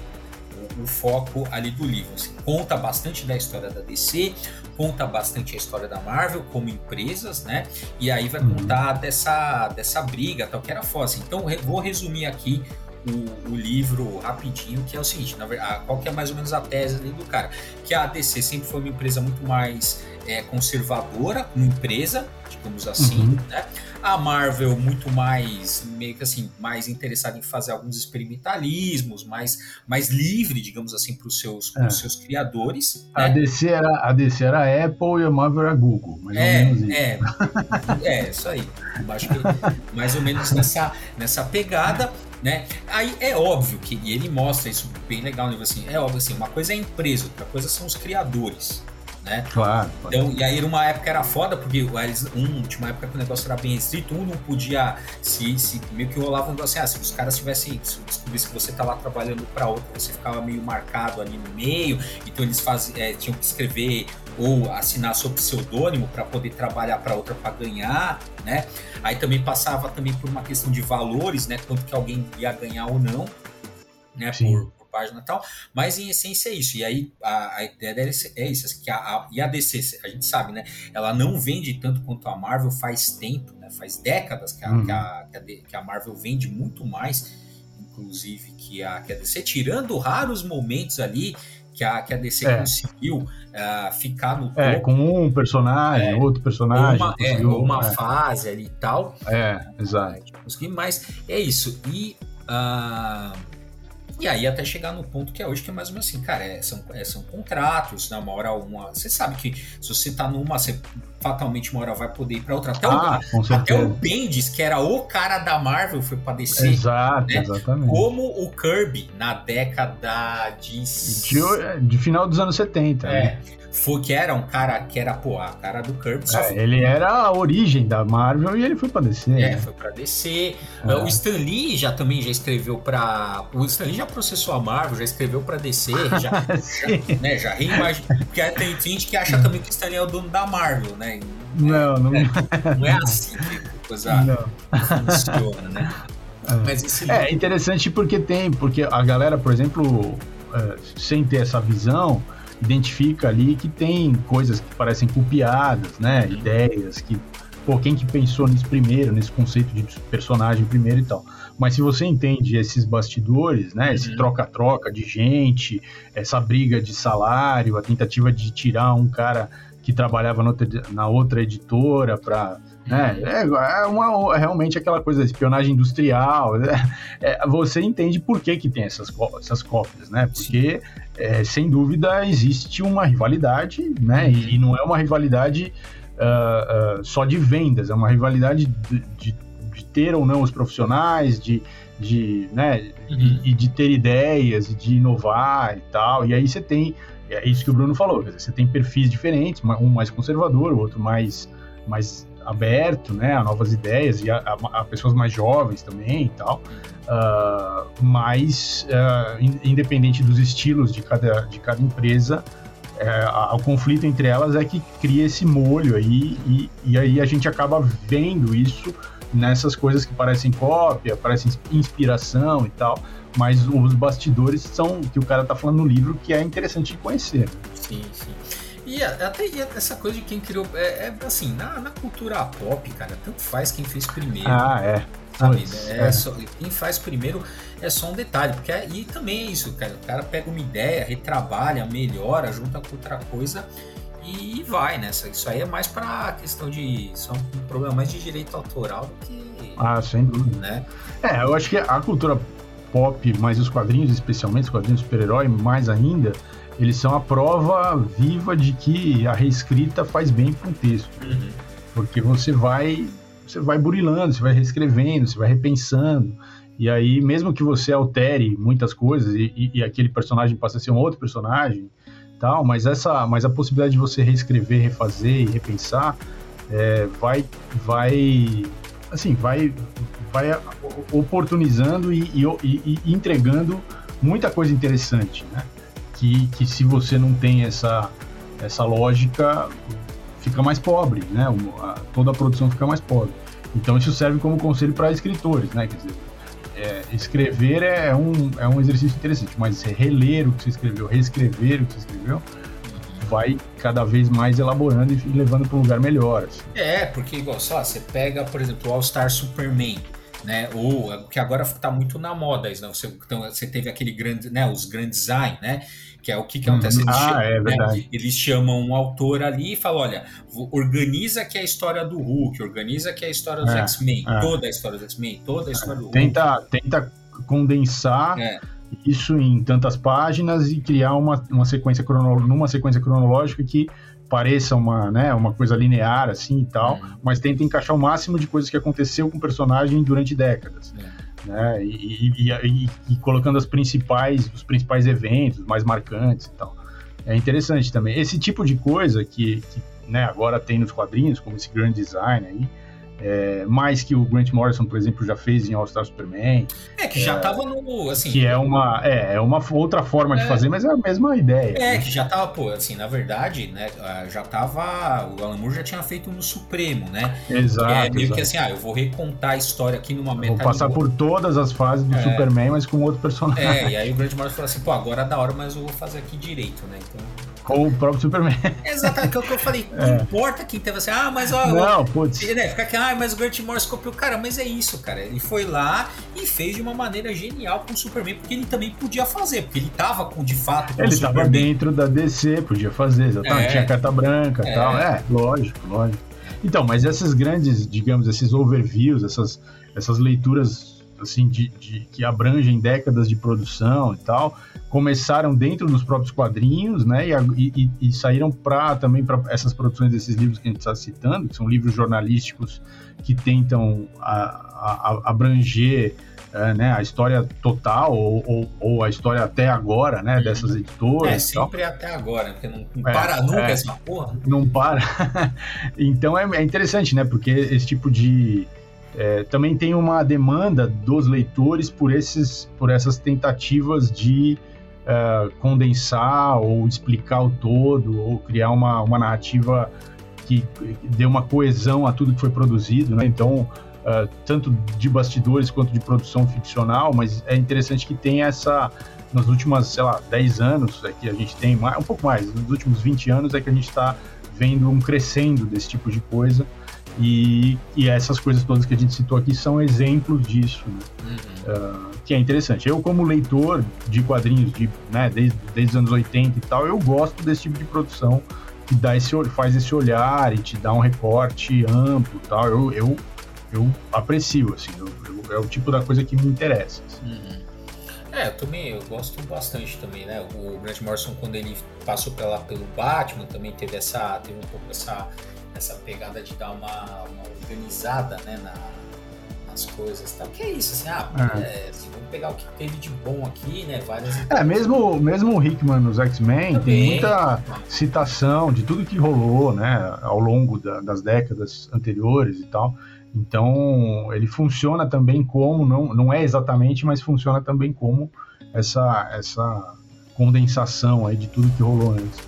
o, o, foco ali do livro. Assim, conta bastante da história da DC, conta bastante a história da Marvel como empresas, né? E aí vai uhum. contar dessa, dessa briga, tal, que era foda. Assim. Então, vou resumir aqui o, o, livro rapidinho, que é o seguinte, na verdade, qual que é mais ou menos a tese ali do cara? Que a DC sempre foi uma empresa muito mais é, conservadora, uma empresa, digamos assim, uhum. né? A Marvel muito mais, meio que assim, mais interessada em fazer alguns experimentalismos, mais, mais livre, digamos assim, para os seus, é. seus criadores. A, né? DC era, a DC era a Apple e a Marvel era a Google, mais é, ou menos isso. É, é, isso aí. Acho que mais ou menos nessa, nessa pegada né? Aí é óbvio que, e ele mostra isso bem legal, né? assim, é óbvio assim, uma coisa é a empresa, outra coisa são os criadores né? Claro. Então, e aí uma época era foda, porque eles, um, tinha uma época que o negócio era bem restrito, um não podia se, se meio que rolava um negócio assim, ah, se os caras tivessem, se descobrisse que você tá lá trabalhando para outro, você ficava meio marcado ali no meio, então eles faz, é, tinham que escrever ou assinar sob pseudônimo para poder trabalhar para outra para ganhar, né? Aí também passava também por uma questão de valores, né? Quanto que alguém ia ganhar ou não, né? Sim. Por, página e tal, mas em essência é isso. E aí a, a ideia dela é isso, assim, que a, a, e a DC, a gente sabe, né? Ela não vende tanto quanto a Marvel faz tempo, né? Faz décadas que a, uhum. que, a, que, a, Marvel vende muito mais, inclusive, que a, que a DC, tirando raros momentos ali que a, que a DC é. conseguiu uh, ficar no é, topo. É, com um personagem, é, outro personagem. Uma, é, uma é. fase ali e tal. É, exato. Mas é isso. E uh, e aí até chegar no ponto que é hoje, que é mais ou menos assim, cara, é, são, é, são contratos, né? Uma hora uma. Você sabe que se você tá numa, você fatalmente uma hora vai poder ir pra outra. Até, ah, o, até o Bendis, que era o cara da Marvel, foi pra descer. Exato, né? exatamente. Como o Kirby na década de. De, de final dos anos 70. É. Né? Foi que era um cara que era, pô, a cara do Kirby. É, foi... Ele era a origem da Marvel e ele foi pra DC. É, né? foi pra DC. É. O Stan Lee já também já escreveu pra. O Stan Lee já processou a Marvel, já escreveu pra DC, já, já, né, já reimagina. Porque tem gente que acha também que o Stan Lee é o dono da Marvel, né? Não, não é. Não é assim que a coisa não. funciona, né? É. É interessante porque tem, porque a galera, por exemplo, é, sem ter essa visão, identifica ali que tem coisas que parecem copiadas, né? Ideias que, pô, quem que pensou nisso primeiro, nesse conceito de personagem primeiro e tal. Mas se você entende esses bastidores, né? Esse uhum. troca-troca de gente, essa briga de salário, a tentativa de tirar um cara que trabalhava na outra editora para? É, é uma, é realmente aquela coisa da espionagem industrial. Né? É, você entende por que, que tem essas, essas cópias, né? Porque, é, sem dúvida, existe uma rivalidade, né? E, e não é uma rivalidade uh, uh, só de vendas, é uma rivalidade de, de, de, ter ou não os profissionais, de, de, né? Uhum. E, e de ter ideias, e de inovar e tal. E aí você tem, é isso que o Bruno falou, dizer, você tem perfis diferentes, um mais conservador, o outro mais mais aberto, né, a novas ideias e a, a, a pessoas mais jovens também e tal. Uh, mas, uh, independente dos estilos de cada, de cada empresa, uh, o conflito entre elas é que cria esse molho aí e, e aí a gente acaba vendo isso nessas coisas que parecem cópia, parecem inspiração e tal, mas os bastidores são que o cara tá falando no livro que é interessante de conhecer. Sim, sim. E até e essa coisa de quem criou. É, é, assim, na, na cultura pop, cara, tanto faz quem fez primeiro. Ah, é. Sabe? É, é. Só, quem faz primeiro é só um detalhe. Porque, é, e também é isso, cara. O cara pega uma ideia, retrabalha, melhora, junta com outra coisa e vai nessa. Isso aí é mais para questão de. Só um problema mais de direito autoral do que. Ah, sem dúvida. Né? É, eu acho que a cultura pop, mas os quadrinhos, especialmente os quadrinhos super-herói, mais ainda eles são a prova viva de que a reescrita faz bem para um texto. Uhum. Porque você vai você vai burilando, você vai reescrevendo, você vai repensando. E aí, mesmo que você altere muitas coisas e, e, e, aquele personagem passe a ser um outro personagem, tal, mas essa, mas a possibilidade de você reescrever, refazer e repensar é, vai, vai assim, vai, vai oportunizando e, e, e entregando muita coisa interessante, né? Que, que se você não tem essa, essa lógica, fica mais pobre, né? Toda a produção fica mais pobre. Então isso serve como conselho para escritores, né? Quer dizer, é, escrever é um, é um exercício interessante, mas reler o que você escreveu, reescrever o que você escreveu, vai cada vez mais elaborando e levando para um lugar melhor. Assim. É, porque igual, só você pega, por exemplo, o All Star Superman, né? Ou que agora está muito na moda, né? Você, então, você teve aquele grande, né? Os grandes design, né? Que é o que, que uhum. acontece. Eles, ah, chamam, é né? eles chamam um autor ali e falam: olha, organiza aqui a história do Hulk, organiza aqui a história dos é, X-Men, é. toda a história dos X-Men, toda a história do tenta, Hulk. Tenta condensar é. isso em tantas páginas e criar uma, uma sequência cronológica, numa sequência cronológica que pareça uma, né, uma coisa linear assim e tal, uhum. mas tenta encaixar o máximo de coisas que aconteceu com o personagem durante décadas. É. Né, e, e, e, e, colocando as principais, os principais eventos mais marcantes e tal. É interessante também. Esse tipo de coisa que, que né, agora tem nos quadrinhos, como esse grand design aí, é, mais que o Grant Morrison, por exemplo, já fez em All Star Superman. É, que já estava no. Assim, que é uma, é, é uma outra forma é, de fazer, mas é a mesma ideia. É, né? que já estava, pô, assim, na verdade, né, já estava. O Alan Moore já tinha feito no Supremo, né? Exato. é meio exato. que assim, ah, eu vou recontar a história aqui numa metade. Vou passar por todas as fases do é. Superman, mas com outro personagem. É, e aí o Grant Morrison falou assim, pô, agora é da hora, mas eu vou fazer aqui direito, né? Então. Com o próprio Superman. Exatamente, é o que eu falei. Não é. importa quem teve assim, ah, mas ó. Não, putz. Né, fica aqui, ah, mas o Grant Morrison copiou. Cara, mas é isso, cara. Ele foi lá e fez de uma maneira genial com o Superman, porque ele também podia fazer, porque ele tava com, de fato, com Ele tava dentro da DC, podia fazer, exatamente. É. Tinha carta branca e é. tal. É, lógico, lógico. Então, mas essas grandes, digamos, esses overviews, essas, essas leituras assim, de, de, que abrangem décadas de produção e tal, começaram dentro dos próprios quadrinhos, né, e, e, e saíram para também para essas produções desses livros que a gente está citando, que são livros jornalísticos que tentam a, a, abranger é, né, a história total ou, ou, ou, a história até agora, né, uhum. dessas editoras. É, sempre até agora, porque não, não é, para nunca é, essa porra. Não para. então é, é interessante, né, porque esse tipo de é, também tem uma demanda dos leitores por, esses, por essas tentativas de uh, condensar ou explicar o todo, ou criar uma, uma narrativa que dê uma coesão a tudo que foi produzido. Né? Então, uh, tanto de bastidores quanto de produção ficcional, mas é interessante que tenha essa. Nas últimas, sei lá, 10 anos, é que a gente tem, mais, um pouco mais, nos últimos 20 anos é que a gente está vendo um crescendo desse tipo de coisa. E, e, essas coisas todas que a gente citou aqui são exemplos disso, né? uhum. uh, que é interessante. Eu, como leitor de quadrinhos de, né, desde, desde os anos 80 e tal, eu gosto desse tipo de produção que dá esse, faz esse olhar e te dá um recorte amplo tal. Eu, eu, eu aprecio, assim, eu, eu, é o tipo da coisa que me interessa. Assim. Uhum. É, eu também eu gosto bastante também, né? O Grant Morrison, quando ele passou pela, pelo Batman, também teve essa. teve um pouco essa essa pegada de dar uma, uma organizada né, na, nas coisas tal. Que é isso, assim, ah, é. É, assim, vamos pegar o que teve de bom aqui, né? Várias. É, mesmo, mesmo o Hickman nos X-Men tem muita citação de tudo que rolou, né, ao longo da, das décadas anteriores e tal. Então, ele funciona também como, não, não é exatamente, mas funciona também como essa, essa condensação aí de tudo que rolou antes.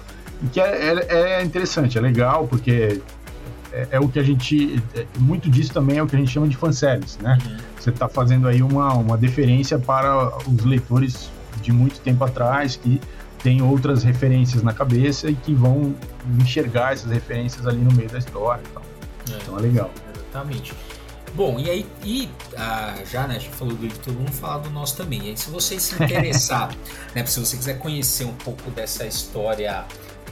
E que é, é, é interessante, é legal, porque é, é, o que a gente. É, muito disso também é o que a gente chama de fanservice, né? Uhum. Você está fazendo aí uma, uma deferência para os leitores de muito tempo atrás que têm outras referências na cabeça e que vão enxergar essas referências ali no meio da história e tal. É, então é legal. Exatamente. Bom, e aí, e, ah, já, né, a gente falou do editor, vamos falar do nosso também. E aí, se você se interessar, né, se você quiser conhecer um pouco dessa história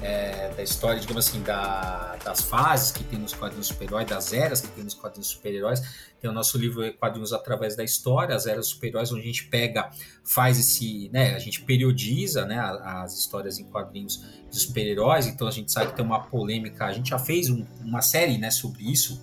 é, da história, digamos assim, da, das fases que tem nos quadrinhos super-heróis, das eras que tem nos quadrinhos super-heróis. Tem o nosso livro Quadrinhos através da História, as eras super-heróis, onde a gente pega, faz esse, né, a gente periodiza, né, as histórias em quadrinhos de super-heróis. Então a gente sabe que tem uma polêmica. A gente já fez um, uma série, né, sobre isso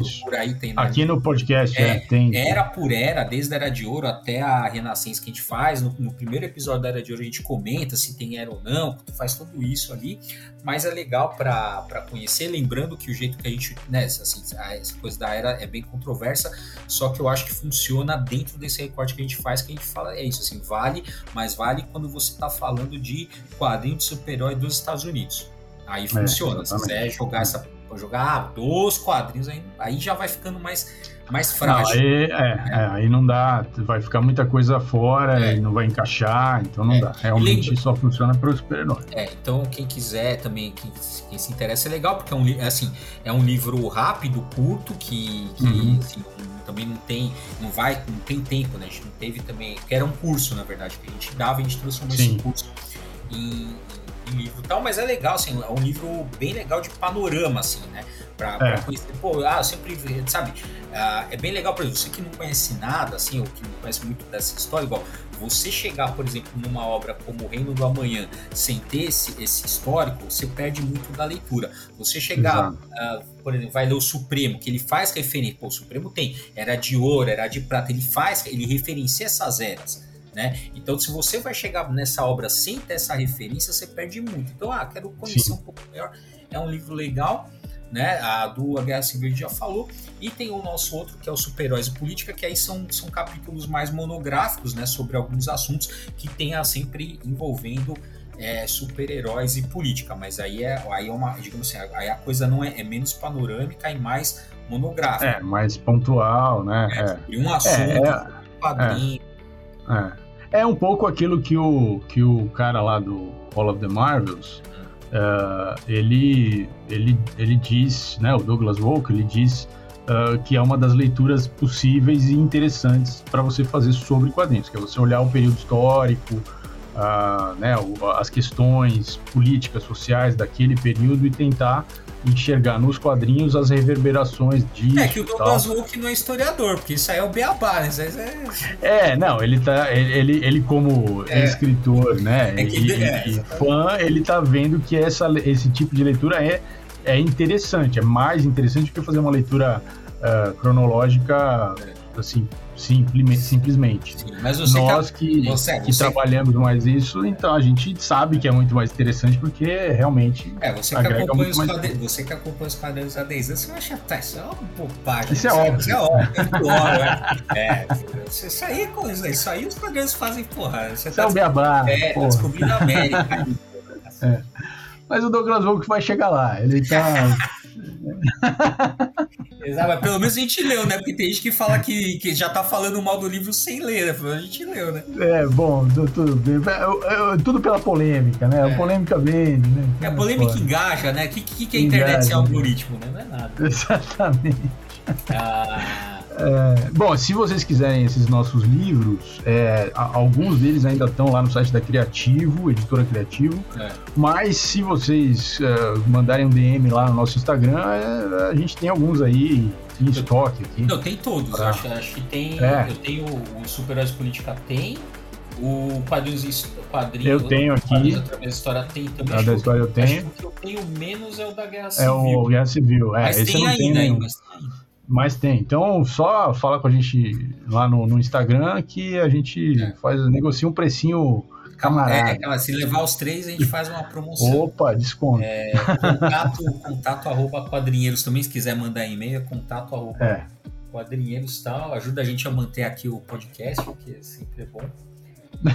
isso. Por aí tem Aqui no podcast, é, é, tem. Era por era, desde a Era de Ouro até a Renascença que a gente faz. No, no, primeiro episódio da Era de Ouro a gente comenta se tem era ou não, faz tudo isso ali. Mas é legal para conhecer, lembrando que o jeito que a gente. Né, assim, essa coisa da era é bem controversa controversa, só que eu acho que funciona dentro desse recorte que a gente faz, que a gente fala, é isso, assim, vale, mas vale quando você está falando de quadrinho de super-herói dos Estados Unidos. Aí é, funciona. É, Se quiser jogar essa jogar ah, dos quadrinhos, aí, aí já vai ficando mais mais frágil. Não, aí, é, é, aí não dá, vai ficar muita coisa fora é. e não vai encaixar, então não é. dá. Realmente Lembra... só funciona para o super-herói. É, então quem quiser também, quem, quem, se interessa é legal, porque é um, assim, é um livro rápido, curto, que, que uhum. assim, também não tem, não vai, não tem tempo, né? A gente não teve também, que era um curso, na verdade, que a gente dava e a gente transformou Sim. esse curso em, em livro e tal, mas é legal, assim, é um livro bem legal de panorama, assim, né? Pra, pra é. conhecer. Pô, ah, eu sempre, sabe, ah, é bem legal para você que não conhece nada, assim, ou que não conhece muito dessa história, igual você chegar, por exemplo, numa obra como O Reino do Amanhã, sem ter esse, esse histórico, você perde muito da leitura. Você chegar, uh, por exemplo, vai ler o Supremo, que ele faz referência, pô, o Supremo tem, era de ouro, era de prata, ele faz, ele referencia essas eras. Né? Então, se você vai chegar nessa obra sem ter essa referência, você perde muito. Então, ah, quero conhecer Sim. um pouco melhor. É um livro legal né? A do A Guerra Civil a gente já falou. E tem o nosso outro, que é o Super-Heróis e Política, que aí são, são capítulos mais monográficos, né? Sobre alguns assuntos que tenha sempre envolvendo é, super-heróis e política. Mas aí é, aí é uma, digamos assim, aí a coisa não é, é menos panorâmica e mais monográfica. É, mais pontual, né? É, é. um assunto, é, um quadrinho. É. é. um pouco aquilo que o, que o cara lá do All of the Marvels uh, ele, ele, ele diz, né, o Douglas Wolk, ele diz uh, que é uma das leituras possíveis e interessantes para você fazer sobre quadrinhos, que é você olhar o período histórico, uh, né, as questões políticas, sociais daquele período e tentar enxergar nos quadrinhos as reverberações disso. É que o Douglas Wolk não é historiador, porque isso aí é o beabá, né? É... é, não, ele tá. Ele, ele como é. escritor, né? É que, e, é, e fã, ele tá vendo que essa, esse tipo de leitura é, é interessante, é mais interessante do que fazer uma leitura uh, cronológica assim, simplesmente. simplesmente. Sim, mas Nós que, você, que você... trabalhamos mais isso, então a gente sabe que é muito mais interessante porque realmente. É, você que, acompanha os, quadr... você que acompanha os quadrinhos há 10 anos, você vai achar, tá, isso é uma bobagem. Isso é óbvio. Isso é óbvio, é, é, isso aí é coisa, isso aí os quadrinhos fazem, porra. Você isso tá é o beabá. É, tá descobrindo a América. é. Mas o Douglas Wolk vai chegar lá. Ele tá. Exato, mas pelo menos a gente leu, né? Porque tem gente que fala que, que já tá falando mal do livro sem ler, né? A gente leu, né? É, bom, tudo, tudo pela polêmica, né? É. A polêmica vende, né? É, a polêmica engaja, né? O que, que, que é a internet engaja, sem algoritmo, né? Não é nada. Exatamente. Ah. É, bom, se vocês quiserem esses nossos livros, é, alguns deles ainda estão lá no site da Criativo, Editora Criativo. É. Mas se vocês é, mandarem um DM lá no nosso Instagram, é, a gente tem alguns aí em estoque aqui. Não, tem todos. Pra... Acho, acho, que tem. É. Eu tenho o Super Heróis Política tem. O quadrinhos, quadrinho, eu tenho aqui. Através da história tem também. A da história eu tenho. Acho que o que eu tenho menos é o da Guerra Civil. É o Guerra Civil. É, mas esse tem ainda, ainda. Mas tem ainda. Mas tem. Então, só fala com a gente lá no, no Instagram que a gente é. faz, negocia um precinho camarada. É, se levar os três, a gente faz uma promoção. Opa, desconto. É, contato, contato arroba quadrinheiros também, se quiser mandar e-mail, é contato arroba é. quadrinheiros tal. Ajuda a gente a manter aqui o podcast, que sempre é bom.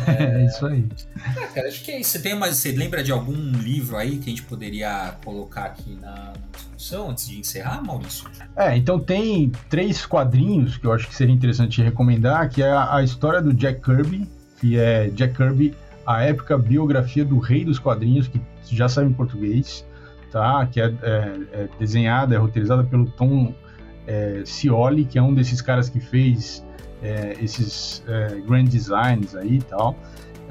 É, é isso aí. Ah, cara, acho que é isso. Você, tem mais, você lembra de algum livro aí que a gente poderia colocar aqui na discussão antes de encerrar, Maurício? É, então tem três quadrinhos que eu acho que seria interessante recomendar, que é a, a história do Jack Kirby, que é Jack Kirby, a épica biografia do rei dos quadrinhos, que já saiu em português, tá? Que é, é, é desenhada, é roteirizada pelo Tom é, Scioli, que é um desses caras que fez é, esses é, grand designs aí e tal.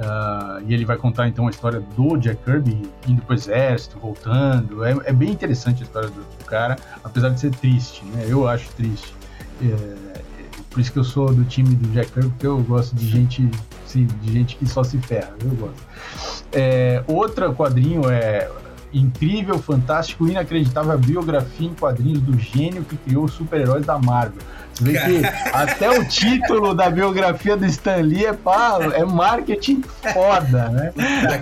Uh, e ele vai contar então a história do Jack Kirby indo pro exército, voltando. É, é bem interessante a história do, do, cara, apesar de ser triste, né? Eu acho triste. É, por isso que eu sou do time do Jack Kirby, porque eu gosto de gente, sim, de gente que só se ferra. Eu gosto. É, outra quadrinho é incrível, fantástico, inacreditável biografia em quadrinhos do gênio que criou os super-heróis da Marvel. Vê que até o título da biografia do Stan Lee é, pá, é marketing foda, né?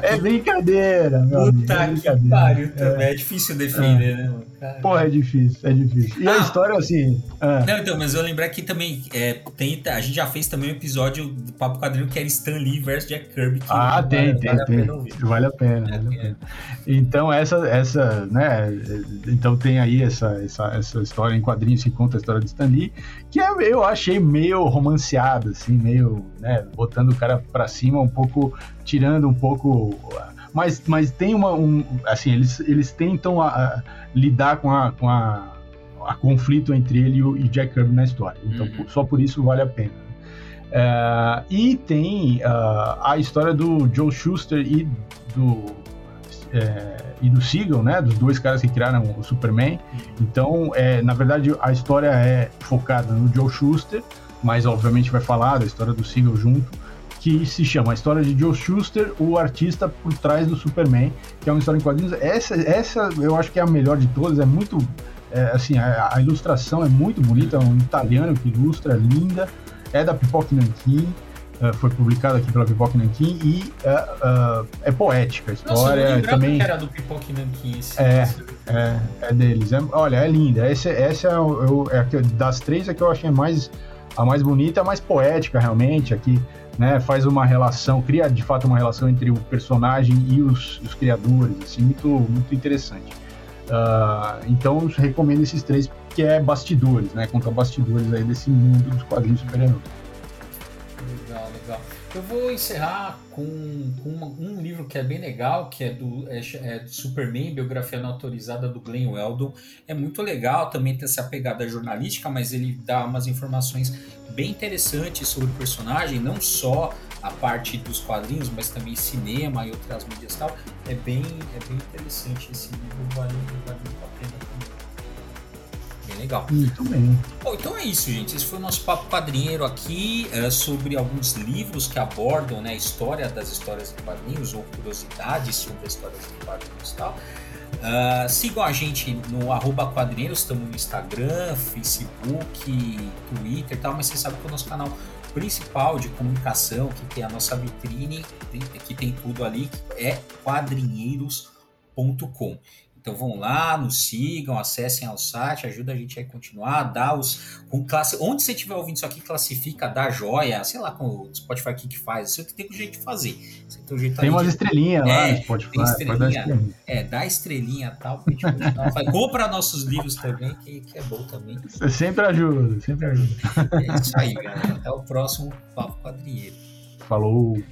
É brincadeira, meu Puta amigo, é brincadeira. pariu também. É. é difícil defender, é. né, mano? Porra, é difícil, é difícil. E ah, a história, assim. É. Não, então, mas eu lembrar que também é, tem, a gente já fez também um episódio do Papo Quadrinho que era Stan Lee versus Jack Kirby. ah, tem, vale, tem, vale tem. A vale a pena. Vale a pena. Então, essa, essa, né? Então tem aí essa, essa, essa história em quadrinhos que conta a história de Stan Lee, que é, eu achei meio romanceada, assim, meio, né? Botando o cara pra cima, um pouco, tirando um pouco mas, mas tem uma. Um, assim, eles, eles tentam a, a, lidar com a, com a, a, conflito entre ele e, Jack Kirby na história. Então, uhum. só por isso vale a pena. Uh, e tem uh, a história do Joe Schuster e do é, e do Siegel, né, dos dois caras que criaram o Superman. Então, é, na verdade, a história é focada no Joe Schuster, mas obviamente vai falar da história do Siegel junto que se chama A História de Joe Schuster, o artista por trás do Superman, que é uma história em quadrinhos. Essa, essa eu acho que é a melhor de todas, é muito. É, assim, a, a, ilustração é muito bonita, é um italiano que ilustra, é linda, é da Pipoque Nankin. Uh, foi publicada aqui pela Pipoque Nankin e uh, uh, é poética a história. Nossa, também que era do Pipoque Nankin. É, é, é deles. É, olha, é linda. Essa, essa é, eu, é, das três é que eu achei mais, a mais bonita, a mais poética realmente. Aqui né, faz uma relação, cria de fato uma relação entre o personagem e os, os criadores, assim, muito, muito interessante. Uh, então, recomendo esses três, que é bastidores, né, conta bastidores aí desse mundo dos quadrinhos super-heróis. Eu vou encerrar com, com uma, um livro que é bem legal, que é do, é, é Superman, biografia não autorizada do Glenn Weldon. É muito legal, também tem essa pegada jornalística, mas ele dá umas informações bem interessantes sobre o personagem, não só a parte dos quadrinhos, mas também cinema e outras mídias tal. É bem, é bem interessante esse livro, vale, vale muito a pena também legal. Muito bem. Bom, então é isso, gente. Esse foi o nosso papo quadrinheiro aqui é, sobre alguns livros que abordam né, a história das histórias de quadrinhos ou curiosidades sobre as histórias de quadrinhos e tal. Uh, sigam a gente no arroba quadrinheiros, estamos no Instagram, Facebook, Twitter e tal, mas você sabe que o nosso canal principal de comunicação, que tem a nossa vitrine, que tem tudo ali, é quadrinheiros.com. Então vão lá, nos sigam, acessem ao site, ajuda a gente a continuar, dá os. Com classe, onde você estiver ouvindo isso aqui, classifica, dá joia, sei lá com o Spotify aqui que faz. Você tem um jeito de fazer. tem, jeito tem umas de... estrelinhas é, lá no Spotify. Tem estrelinha, estrelinha. É, dá estrelinha e tal. Compra nossos livros também, que, que é bom também. Sempre ajuda, sempre ajuda. É isso aí, galera. Até o próximo Papo Quadrinheiro. Falou!